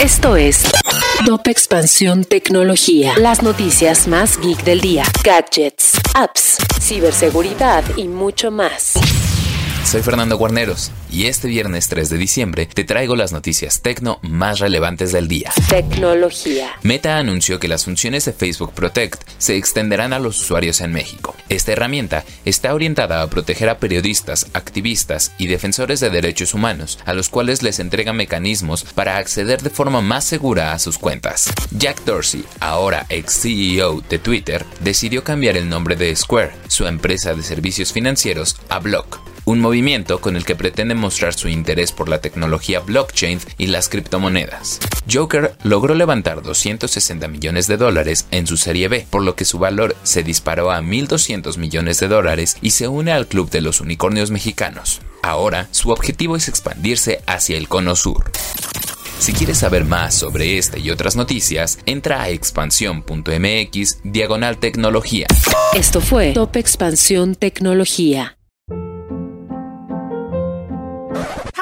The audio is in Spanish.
Esto es Top Expansión Tecnología. Las noticias más geek del día. Gadgets, apps, ciberseguridad y mucho más. Soy Fernando Guarneros y este viernes 3 de diciembre te traigo las noticias tecno más relevantes del día. Tecnología. Meta anunció que las funciones de Facebook Protect se extenderán a los usuarios en México. Esta herramienta está orientada a proteger a periodistas, activistas y defensores de derechos humanos, a los cuales les entrega mecanismos para acceder de forma más segura a sus cuentas. Jack Dorsey, ahora ex CEO de Twitter, decidió cambiar el nombre de Square, su empresa de servicios financieros, a Block un movimiento con el que pretende mostrar su interés por la tecnología blockchain y las criptomonedas. Joker logró levantar 260 millones de dólares en su serie B, por lo que su valor se disparó a 1.200 millones de dólares y se une al club de los unicornios mexicanos. Ahora, su objetivo es expandirse hacia el cono sur. Si quieres saber más sobre esta y otras noticias, entra a expansión.mx diagonal tecnología. Esto fue Top Expansión Tecnología.